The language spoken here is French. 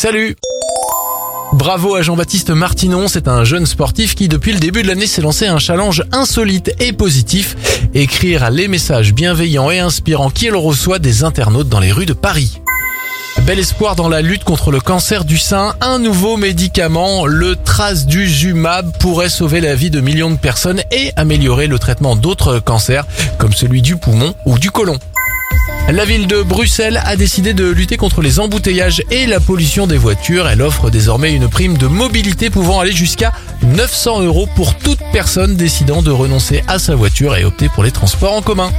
Salut Bravo à Jean-Baptiste Martinon, c'est un jeune sportif qui depuis le début de l'année s'est lancé un challenge insolite et positif, écrire les messages bienveillants et inspirants qu'il reçoit des internautes dans les rues de Paris. Bel espoir dans la lutte contre le cancer du sein, un nouveau médicament, le Trastuzumab, pourrait sauver la vie de millions de personnes et améliorer le traitement d'autres cancers comme celui du poumon ou du côlon. La ville de Bruxelles a décidé de lutter contre les embouteillages et la pollution des voitures. Elle offre désormais une prime de mobilité pouvant aller jusqu'à 900 euros pour toute personne décidant de renoncer à sa voiture et opter pour les transports en commun.